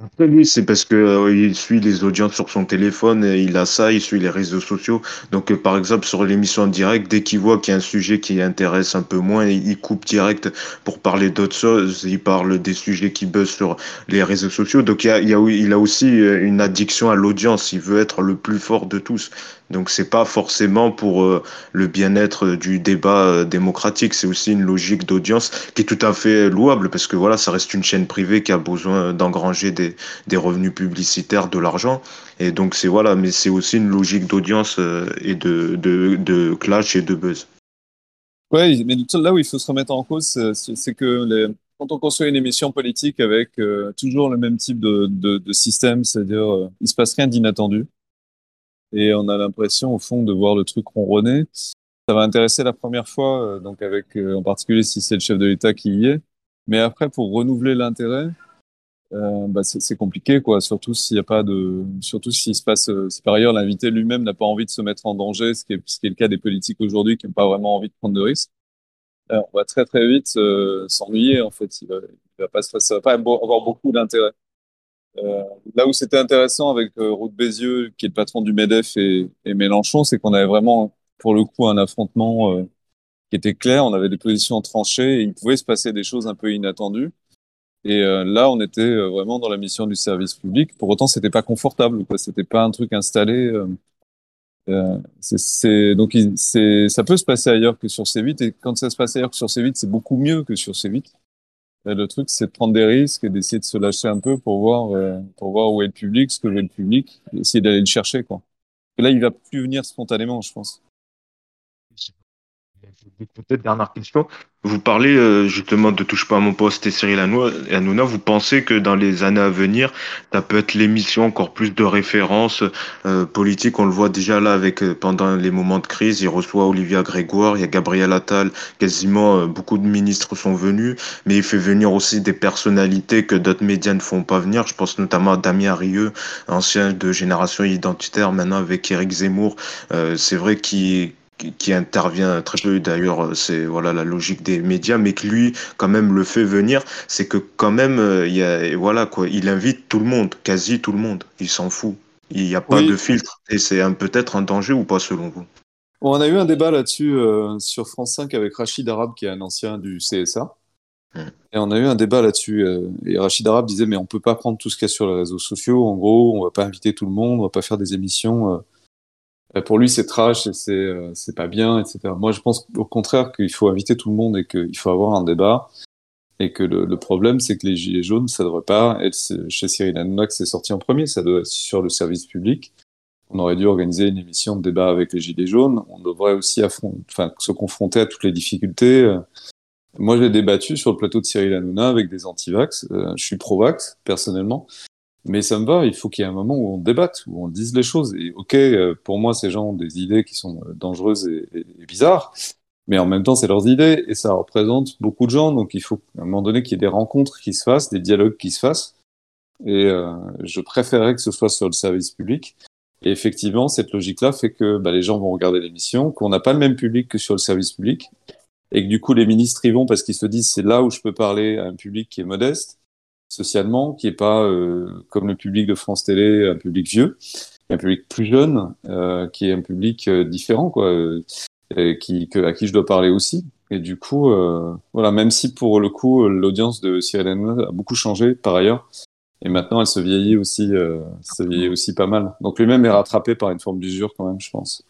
Après, c'est parce que euh, il suit les audiences sur son téléphone, il a ça, il suit les réseaux sociaux. Donc, euh, par exemple, sur l'émission en direct, dès qu'il voit qu'il y a un sujet qui intéresse un peu moins, il coupe direct pour parler d'autres choses. Il parle des sujets qui buzzent sur les réseaux sociaux. Donc, il, y a, il, a, il a aussi euh, une addiction à l'audience. Il veut être le plus fort de tous. Donc c'est pas forcément pour euh, le bien-être du débat euh, démocratique, c'est aussi une logique d'audience qui est tout à fait louable parce que voilà, ça reste une chaîne privée qui a besoin d'engranger des, des revenus publicitaires, de l'argent. Et donc c'est voilà, mais c'est aussi une logique d'audience euh, et de, de, clash et de buzz. Oui, mais là où il faut se remettre en cause, c'est que quand on construit une émission politique avec toujours le même type de, de, de système, c'est-à-dire euh, il se passe rien d'inattendu et on a l'impression au fond de voir le truc ronronner. Ça va intéresser la première fois, euh, donc avec euh, en particulier si c'est le chef de l'État qui y est. Mais après, pour renouveler l'intérêt, euh, bah c'est compliqué, quoi. Surtout s'il n'y a pas de, surtout s'il se passe, si par ailleurs l'invité lui-même n'a pas envie de se mettre en danger, ce qui est, ce qui est le cas des politiques aujourd'hui qui n'ont pas vraiment envie de prendre de risques. on va très très vite s'ennuyer en fait. Il va, il va ça va pas avoir beaucoup d'intérêt. Euh, là où c'était intéressant avec euh, Bézieux, qui est le patron du MEDEF, et, Mélenchon, c'est qu'on avait vraiment, pour le coup, un affrontement euh, qui était clair. On avait des positions tranchées et il pouvait se passer des choses un peu inattendues. Et euh, là, on était vraiment dans la mission du service public. Pour autant, c'était pas confortable. C'était pas un truc installé. donc, ça peut se passer ailleurs que sur C8. Et quand ça se passe ailleurs que sur C8, c'est beaucoup mieux que sur C8 le truc, c'est de prendre des risques et d'essayer de se lâcher un peu pour voir, euh, pour voir où est le public, ce que veut le public, essayer d'aller le chercher, quoi. Là, il va plus venir spontanément, je pense. Dernière question. Vous parlez euh, justement de Touche pas à mon poste et Cyril Hanouna. Vous pensez que dans les années à venir, ça peut être l'émission encore plus de référence euh, politique? On le voit déjà là avec euh, pendant les moments de crise. Il reçoit Olivia Grégoire, il y a Gabriel Attal. Quasiment beaucoup de ministres sont venus, mais il fait venir aussi des personnalités que d'autres médias ne font pas venir. Je pense notamment à Damien Rieu, ancien de génération identitaire, maintenant avec Éric Zemmour. C'est vrai qu'il qui intervient très peu. D'ailleurs c'est voilà la logique des médias mais que lui quand même le fait venir c'est que quand même euh, il y a voilà quoi il invite tout le monde quasi tout le monde. Il s'en fout. Il n'y a pas de filtre. Et c'est peut-être un danger ou pas selon vous? On a eu un débat là-dessus euh, sur France 5 avec Rachid Arab qui est un ancien du CSA hmm. et on a eu un débat là-dessus euh, et Rachid Arab disait mais on peut pas prendre tout ce qu'il y a sur les réseaux sociaux. En gros on va pas inviter tout le monde on va pas faire des émissions pour lui, c'est trash et c'est euh, c'est pas bien, etc. Moi, je pense au contraire qu'il faut inviter tout le monde et qu'il faut avoir un débat. Et que le, le problème, c'est que les gilets jaunes, ça devrait pas être chez Cyril Hanouna que c'est sorti en premier, ça doit être sur le service public. On aurait dû organiser une émission de débat avec les gilets jaunes. On devrait aussi enfin, se confronter à toutes les difficultés. Moi, j'ai débattu sur le plateau de Cyril Hanouna avec des anti-vax. Euh, je suis pro-vax, personnellement. Mais ça me va, il faut qu'il y ait un moment où on débatte, où on dise les choses. Et ok, euh, pour moi, ces gens ont des idées qui sont euh, dangereuses et, bizarres, mais en même temps, c'est leurs idées et ça représente beaucoup de gens. Donc il faut à un moment donné qu'il y ait des rencontres qui se fassent, des dialogues qui se fassent. Et euh, je préférerais que ce soit sur le service public. Et effectivement, cette logique-là fait que bah, les gens vont regarder l'émission, qu'on n'a pas le même public que sur le service public, et que du coup, les ministres y vont parce qu'ils se disent c'est là où je peux parler à un public qui est modeste socialement, qui est pas euh, comme le public de France Télé, un public vieux, un public plus jeune, euh, qui est un public euh, différent, quoi, qui, que, à qui je dois parler aussi. Et du coup, voilà, même si pour le coup l'audience de Cyril Hanouna a beaucoup changé par ailleurs, et maintenant elle se vieillit aussi, se vieillit aussi pas mal. Donc lui-même est rattrapé par une forme d'usure quand même, je pense.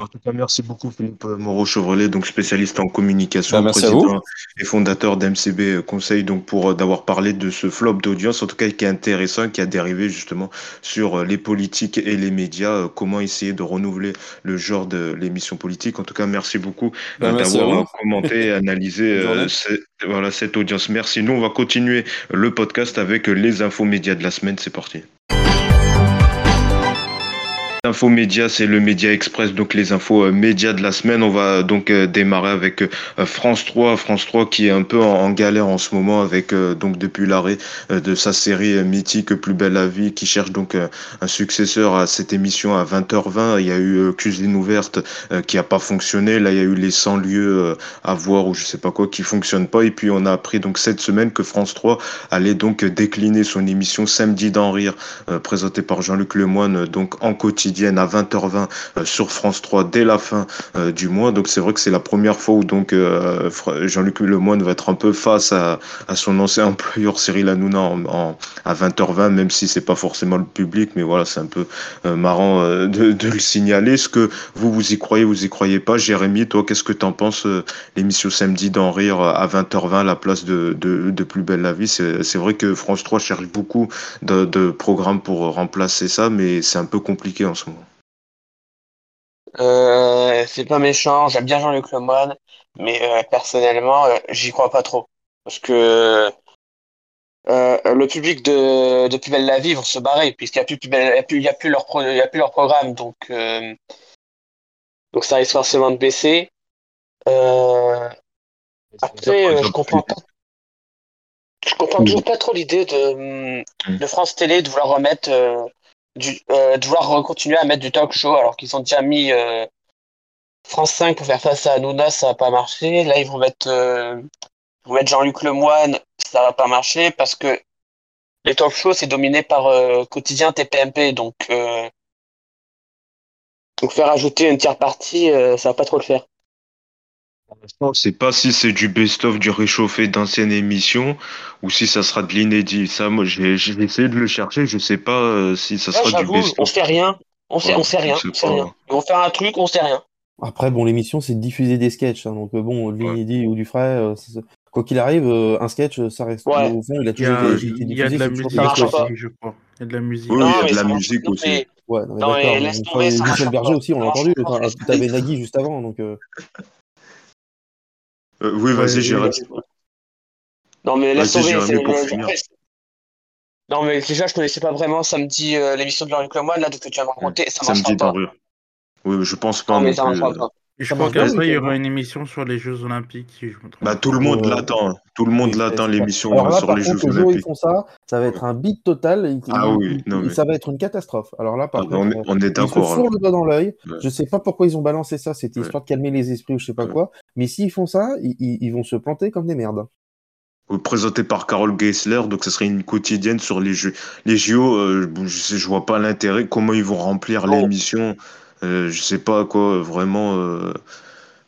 En tout cas, merci beaucoup Philippe Moreau-Chevrolet, donc spécialiste en communication, bah, président et fondateur d'MCB Conseil, donc pour euh, d'avoir parlé de ce flop d'audience, en tout cas qui est intéressant, qui a dérivé justement sur euh, les politiques et les médias, euh, comment essayer de renouveler le genre de l'émission politique. En tout cas, merci beaucoup bah, d'avoir commenté et analysé voilà, cette audience. Merci. Nous, on va continuer le podcast avec les infos médias de la semaine. C'est parti. Info média, c'est le média express, donc les infos euh, médias de la semaine. On va donc euh, démarrer avec euh, France 3, France 3 qui est un peu en, galère en ce moment avec donc depuis l'arrêt de sa série mythique Plus belle la vie, qui cherche donc un successeur à cette émission à 20h20. Il y a eu Cuisine ouverte qui a pas fonctionné. Là, il y a eu les 100 lieux à voir ou je sais pas quoi qui fonctionnent pas. Et puis on a appris donc cette semaine que France 3 allait donc décliner son émission Samedi d'en rire, présentée par Jean-Luc Lemoine, donc en quotidien à 20h20 euh, sur France 3 dès la fin euh, du mois. Donc c'est vrai que c'est la première fois où donc euh, Jean-Luc Lemoyne va être un peu face à, son ancien employeur Cyril Hanouna en, à 20h20, même si c'est pas forcément le public, mais voilà, c'est un peu marrant de, le signaler. Est-ce que vous, vous y croyez, vous y croyez pas? Jérémy, toi, qu'est-ce que tu en penses l'émission samedi d'en rire à 20h20 à la place de, de, Plus belle la vie? C'est vrai que France 3 cherche beaucoup de, programmes pour remplacer ça, mais c'est un peu compliqué en euh, c'est pas méchant, j'aime bien Jean-Luc Lemoyne, mais euh, personnellement, euh, j'y crois pas trop. Parce que le public de, de Plus belle la vie vont se barrer, puisqu'il n'y a, plus, y a, plus, leur a plus leur programme, donc, donc ça risque forcément de baisser. après, je comprends pas. Je comprends toujours pas trop l'idée de, de France Télé de vouloir remettre du, euh, de vouloir continuer à mettre du talk show alors qu'ils ont déjà mis euh, France 5 pour faire face à Hanouna, ça n'a pas marché. Là, ils vont mettre, euh, mettre Jean-Luc Lemoine, ça va pas marcher parce que les talk shows, c'est dominé par quotidien TPMP. Donc, donc faire ajouter une tiers partie, ça va pas trop le faire. On ne sait pas si c'est du best-of, du réchauffé d'anciennes émissions ou si ça sera de l'inédit. Ça, moi, j'ai essayé de le chercher. Je sais pas euh, si ça sera du best-of. On sait rien. On sait, on sait rien. On sait rien. Ils vont faire un truc, on sait rien. Après, bon, l'émission, c'est de diffuser des sketchs. Hein, donc, euh, bon, de l'inédit ou du frais, euh, quoi qu'il arrive, un sketch, ça reste. Ouais. Au fond, il a toujours il y a, de la musique aussi, je crois. Il y a de la musique. Oui, il y a de la musique aussi. Ouais, d'accord. Michel Berger aussi, on l'a entendu. T'avais Nagui juste avant, donc. Oui, vas-y, Jérémy. Non, mais laisse tomber. Non, mais déjà, je connaissais pas vraiment samedi l'émission de Laurie Clomoine, là, de que tu as raconté. Ça samedi pas. Oui, je pense pas. Non, mais ça marchera pas. Et je crois qu'après, il y aura une émission sur les Jeux Olympiques, si je me. Bah, tout le monde l'attend. Tout le monde l'attend, l'émission sur les Jeux Olympiques. Ils font ça, ça va être un beat total. ah oui, non, mais... ça va être une catastrophe. Alors là, par ah, contre, on, est d'accord. Ils se le doigt dans l'œil. Je sais pas pourquoi ils ont balancé ça. C'était histoire de calmer les esprits ou je sais pas quoi. Mais s'ils font ça, ils, vont se planter comme des merdes présenté par Carole Geisler, donc ce serait une quotidienne sur les jeux. Les JO, euh, je, je vois pas l'intérêt, comment ils vont remplir l'émission. Euh, je sais pas quoi, vraiment. Euh,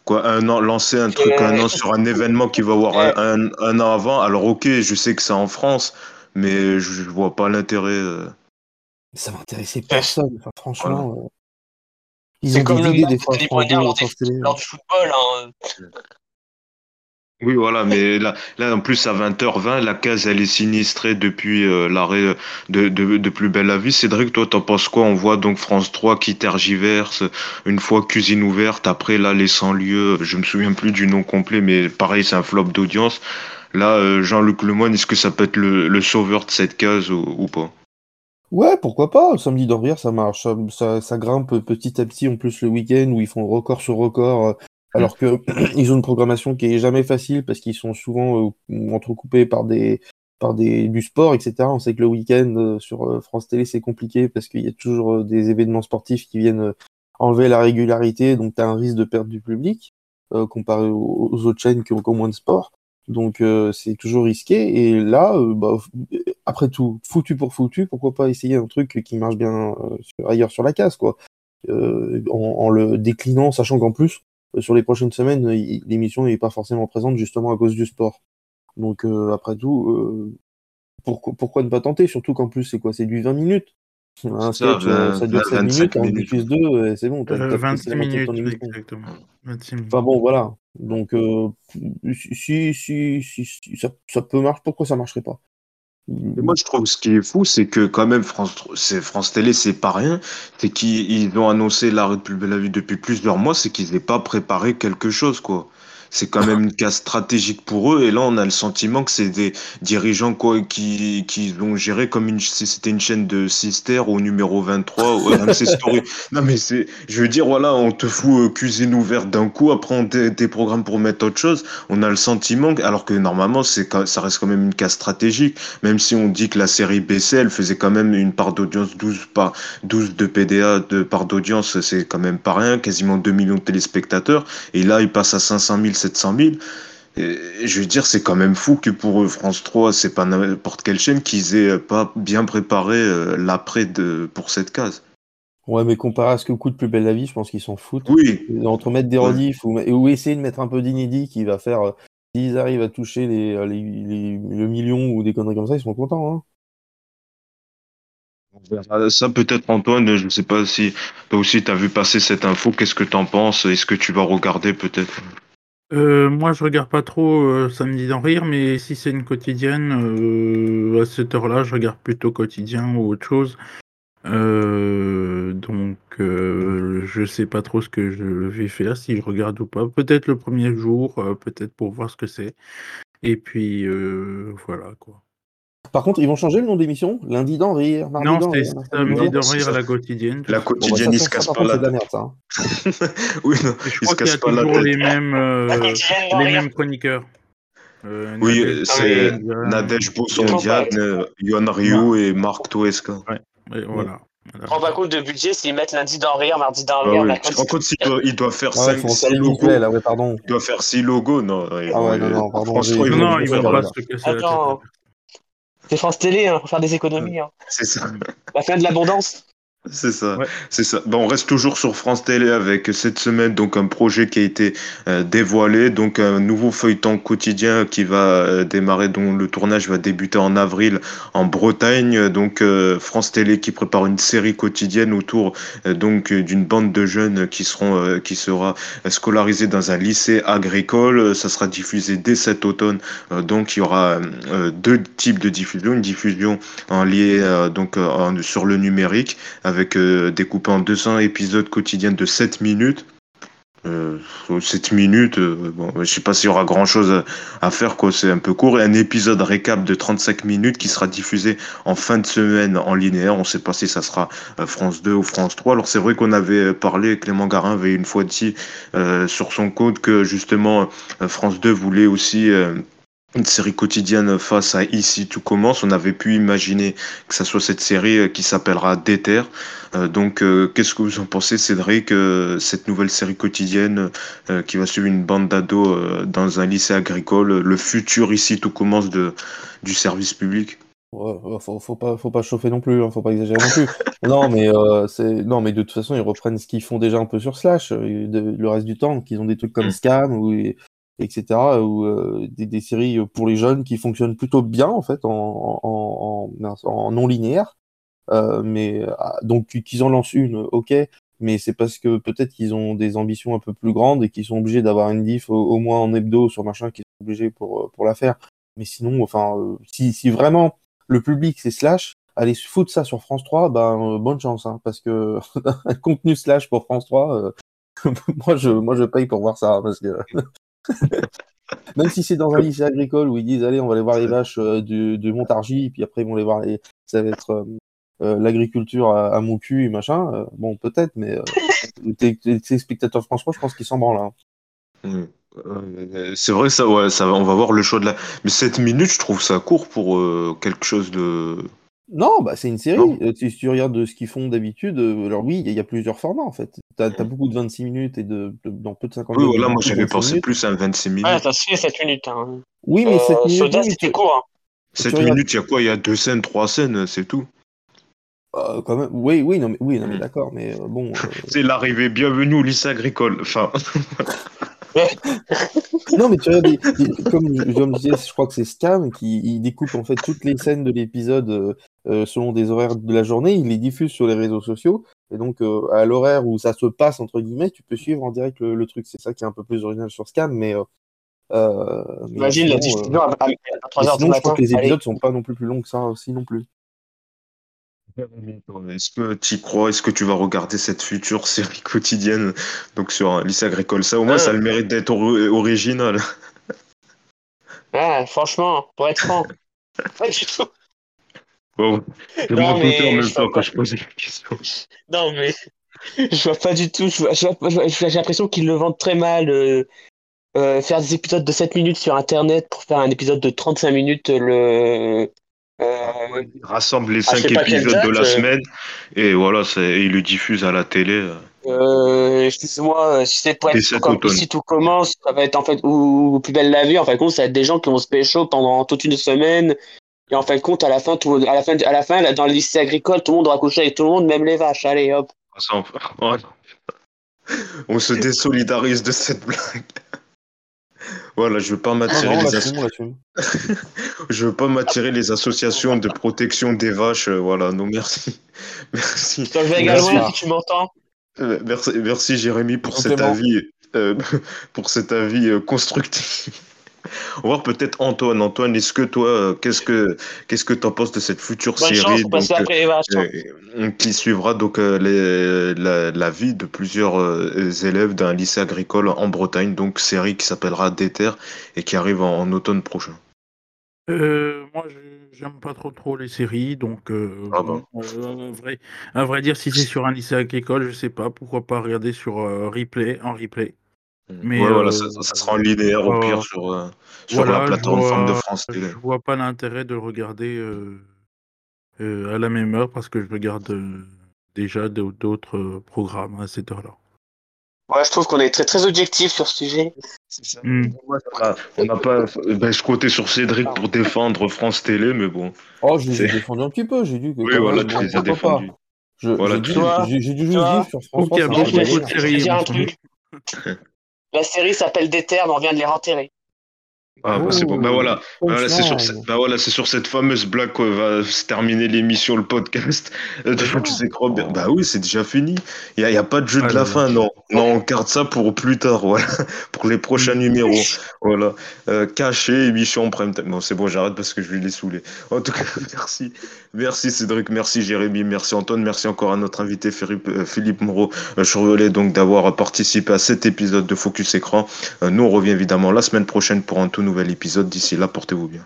quoi, un an, lancer un truc un an sur un événement qui va avoir un, un, an avant. Alors, ok, je sais que c'est en France, mais je, vois pas l'intérêt. Euh. Ça va intéresser personne, franchement. Ils ont comme des, des fois. du football. Hein. Oui, voilà, mais là, là, en plus, à 20h20, la case, elle est sinistrée depuis euh, l'arrêt de, de, de, Plus belle la vie. Cédric, toi, t'en penses quoi? On voit donc France 3 qui tergiverse, une fois cuisine ouverte, après, là, les 100 lieux, je me souviens plus du nom complet, mais pareil, c'est un flop d'audience. Là, euh, Jean-Luc Lemoyne, est-ce que ça peut être le, le sauveur de cette case ou, pas? Ouais, pourquoi pas Samedi d'Henrière, ça marche. Ça, ça, ça, grimpe petit à petit, en plus le week-end, où ils font record sur record euh, alors que ils ont une programmation qui est jamais facile parce qu'ils sont souvent euh, entrecoupés par des par des du sport, etc. On sait que le week-end euh, sur euh, France Télé c'est compliqué parce qu'il y a toujours des événements sportifs qui viennent enlever la régularité, donc tu as un risque de perte du public comparé aux, autres chaînes qui ont encore moins de sport. Donc c'est toujours risqué. Et là, bah, après tout, foutu pour foutu, pourquoi pas essayer un truc qui marche bien ailleurs sur la case, quoi. En, en, le déclinant, sachant qu'en plus, sur les prochaines semaines, l'émission n'est pas forcément présente justement à cause du sport. Donc euh, après tout, euh, pourquoi, ne pas tenter? Surtout qu'en plus, c'est quoi? C'est du 20 minutes. Un ça, sketch, euh, ça dure 7 minutes, on diffuse 2, c'est bon. As, 26 minutes, exactement. 26 minutes. Enfin bon, voilà. Donc, si, si, si, si ça, ça, peut marcher, pourquoi ça marcherait pas? Moi, je trouve ce qui est fou, c'est que quand même France, France Télé, c'est pas rien. C'est qu'ils ont annoncé l'arrêt de la vie depuis plusieurs mois, c'est qu'ils n'aient pas préparé quelque chose, quoi c'est quand même une case stratégique pour eux. Et là, on a le sentiment que c'est des dirigeants quoi, qui, qui l'ont géré comme une, si c'était une chaîne de Sister au numéro 23 ou Story. Non, mais c'est, je veux dire, voilà, on te fout euh, cuisine ouverte d'un coup, après on des programmes pour mettre autre chose. On a le sentiment, alors que normalement, c'est, ça reste quand même une case stratégique, même si on dit que la série BC, elle faisait quand même une part d'audience 12 par 12 de PDA de part d'audience, c'est quand même pas rien, quasiment 2 millions de téléspectateurs. Et là, il passe à 500 000 700 000. Et je veux dire, c'est quand même fou que pour France 3, c'est pas n'importe quelle chaîne qu'ils aient pas bien préparé euh, l'après de pour cette case. Ouais, mais comparé à ce que coûte Plus belle la vie, je pense qu'ils s'en foutent. Oui. Entre mettre des rediffs ou, essayer de mettre un peu d'inédit qui va faire. Euh, s'ils arrivent à toucher les, euh, le million ou des conneries comme ça, ils sont contents. Hein. Ça peut-être Antoine, je ne sais pas si toi aussi tu as vu passer cette info, qu'est-ce que tu en penses? Est-ce que tu vas regarder peut-être? Euh, moi, je regarde pas trop euh, Samedi d'en rire, mais si c'est une quotidienne, euh, à cette heure-là, je regarde plutôt quotidien ou autre chose. donc, je sais pas trop ce que je vais faire, si je regarde ou pas. Peut-être le premier jour, peut-être pour voir ce que c'est. Et puis, voilà quoi. Par contre, ils vont changer le nom d'émission Lundi d'en rire, mardi Non, c'est samedi d'en rire à la quotidienne. La quotidienne, bon, bah, ils se cassent pas la la. Hein. oui, non, je crois qu'il y a toujours les mêmes, euh, les mêmes chroniqueurs. Euh, oui, c'est Nadège Boussondiane, Yohan Ryu et Marc Touesca. Ouais, ouais, voilà. Je rends pas compte de budget s'ils mettent lundi d'en rire, mardi d'en rire. Ah oui. Tu te rends compte s'il doit, il doit faire 5 ah ouais, logos. Là, ouais, pardon. Il doit faire 6 logos, non. Ah ouais, non, non, pardon. Franchement, ils non, vont pas se casser Attends, c'est France Télé, hein, pour faire des économies. Hein. C'est ça. La fin de l'abondance. C'est ça, c'est ça. Bon, on reste toujours sur France Télé avec cette semaine donc un projet qui a été euh, dévoilé, donc un nouveau feuilleton quotidien qui va euh, démarrer, dont le tournage va débuter en avril en Bretagne. Donc euh, France Télé qui prépare une série quotidienne autour donc d'une bande de jeunes qui seront qui sera scolarisée dans un lycée agricole. Ça sera diffusé dès cet automne. donc il y aura deux types de diffusion, une diffusion en lié donc sur le numérique avec euh, découpé en 200 épisodes quotidiens de 7 minutes euh, 7 minutes, euh, bon, je sais pas s'il y aura grand chose à, faire, quoi. C'est un peu court. Et un épisode récap de 35 minutes qui sera diffusé en fin de semaine en linéaire. On sait pas si ça sera euh, France 2 ou France 3. Alors, c'est vrai qu'on avait parlé, Clément Garin avait une fois dit euh, sur son compte que justement France 2 voulait aussi une série quotidienne face à Ici tout commence. On avait pu imaginer que ça soit cette série euh, qui s'appellera Déter. Euh, donc, euh, qu'est-ce que vous en pensez, Cédric, cette nouvelle série quotidienne qui va suivre une bande d'ados dans un lycée agricole, le futur Ici tout commence de, du service public? Ouais, faut, faut, pas, faut pas chauffer non plus, hein, faut pas exagérer non plus. non, mais c'est, non, mais de toute façon, ils reprennent ce qu'ils font déjà un peu sur Slash, le reste du temps, qu'ils ont des trucs comme mm. Scam ou etc. Ou euh, des, séries pour les jeunes qui fonctionnent plutôt bien en fait en, non linéaire. Euh, mais ah, donc qu'ils en lancent une, ok, mais c'est parce que peut-être qu'ils ont des ambitions un peu plus grandes et qu'ils sont obligés d'avoir une diff au, moins en hebdo sur machin, qu'ils sont obligés pour, pour la faire. Mais sinon, enfin, euh, si, si vraiment le public c'est Slash, aller se foutre ça sur France 3, ben bonne chance, hein, parce que un contenu Slash pour France 3, moi je moi je paye pour voir ça, parce que Même si c'est dans un lycée agricole où ils disent allez, on va aller voir les vaches euh, du Montargis, puis après ils vont les voir, les... ça va être euh, euh, l'agriculture à, mon cul et machin. bon, peut-être, mais tes, spectateurs français, je pense qu'ils s'en branlent. Hein. C'est vrai, ça, ouais, ça, on va voir le choix de la. Mais 7 minutes, je trouve ça court pour quelque chose de. Non, bah c'est une série. Euh, si tu regardes ce qu'ils font d'habitude, euh, alors oui, il y, a plusieurs formats en fait. Tu as, mmh. beaucoup de 26 minutes et de, dans peu de 50 minutes. Oui, voilà, moi j'avais pensé plus à 26 minutes. Ouais, t'as 7 minutes. Hein. Oui, mais 7 euh, minutes. c'était court. Hein. 7 minutes, il y a quoi? Il y a deux scènes, trois scènes, c'est tout. Euh, quand même, oui, oui, non, mais, oui, non, mais mmh. d'accord, mais bon. c'est l'arrivée, bienvenue au lycée agricole. Enfin. non, mais tu vois, comme je, disais, je crois que c'est Scam qui découpe en fait toutes les scènes de l'épisode euh, euh, selon des horaires de la journée, il les diffuse sur les réseaux sociaux. Et donc, euh, à l'horaire où ça se passe, entre guillemets, tu peux suivre en direct le, truc. C'est ça qui est un peu plus original sur Scam, mais. Imagine la diffusion à, 3h du matin. Je crois que les épisodes sont pas non plus plus longs que ça aussi non plus. Est-ce que tu crois, est-ce que tu vas regarder cette future série quotidienne donc sur un lycée agricole? Ça, au moins, ça a le mérite d'être original. Ah, franchement, pour être franc, pas du tout. Non, mais en même temps quand je posais la question. Non, mais je vois pas du tout. J'ai l'impression qu'ils le vendent très mal. Euh, euh, faire des épisodes de 7 minutes sur internet pour faire un épisode de 35 minutes le euh, il rassemble les 5 ah, épisodes de la euh. semaine et voilà, il le diffuse à la télé. Euh, excuse-moi, si c'est pour être comme ici tout commence, ça va être en fait ou, plus belle la vie. En fin de compte, ça va être des gens qui vont se pécho pendant toute une semaine. Et en fin de compte, à la fin, tout, à la fin, à la fin, dans le lycée agricole, tout le monde doit coucher avec tout le monde, même les vaches. Allez, hop. On se désolidarise de cette blague. Voilà, je veux pas m'attirer les associations. je veux pas m'attirer les associations de protection des vaches. Euh, voilà, non merci. merci. Je vais également si tu m'entends? Euh, merci, merci Jérémy pour cet avis, euh, pour cet avis constructif. On va voir peut-être Antoine. Antoine, est-ce que toi, euh, qu'est-ce que qu'est-ce que tu en penses de cette future série donc, euh, euh, qui suivra donc la, vie de plusieurs élèves d'un lycée agricole en Bretagne, donc série qui s'appellera Déter et qui arrive en, automne prochain. moi, j'aime pas trop trop les séries, donc ah bah. vrai, à vrai dire, si c'est sur un lycée agricole, je sais pas, pourquoi pas regarder sur replay, en replay. Mais voilà, ça, sera en linéaire au pire sur, sur la plateforme de France Télé. Je vois pas l'intérêt de le regarder à la même heure parce que je regarde déjà d'autres programmes à cette heure-là. Ouais, je trouve qu'on est très très objectif sur ce sujet. Mmh. on n'a pas. Ben, je comptais sur Cédric pour défendre France Télé, mais bon. Oh, je les ai défendus un petit peu. J'ai dit que. Oui, voilà, tu les as défendus. J'ai voilà, du juste sur France. Il y a beaucoup de séries. La série s'appelle Déter, mais on vient de les renterrer. Ah, bah, c'est bon. Bah voilà, bah, voilà c'est sur, cette, bah, voilà, sur cette fameuse blague que va se terminer l'émission, le podcast. Euh, tu sais, Bah oui, c'est déjà fini. Il n'y a, a, pas de jeu de la fin, non. Non, on garde ça pour plus tard, voilà. pour les prochains numéros. Voilà. Euh, caché, émission prime Bon, c'est bon, j'arrête parce que je vais les saouler. En tout cas, merci. Merci Cédric, merci Jérémy, merci Antoine, merci encore à notre invité Philippe, euh, Moreau Churvelet donc d'avoir participé à cet épisode de Focus Écran. nous, on revient évidemment la semaine prochaine pour un tout nouvel épisode. D'ici là, portez-vous bien.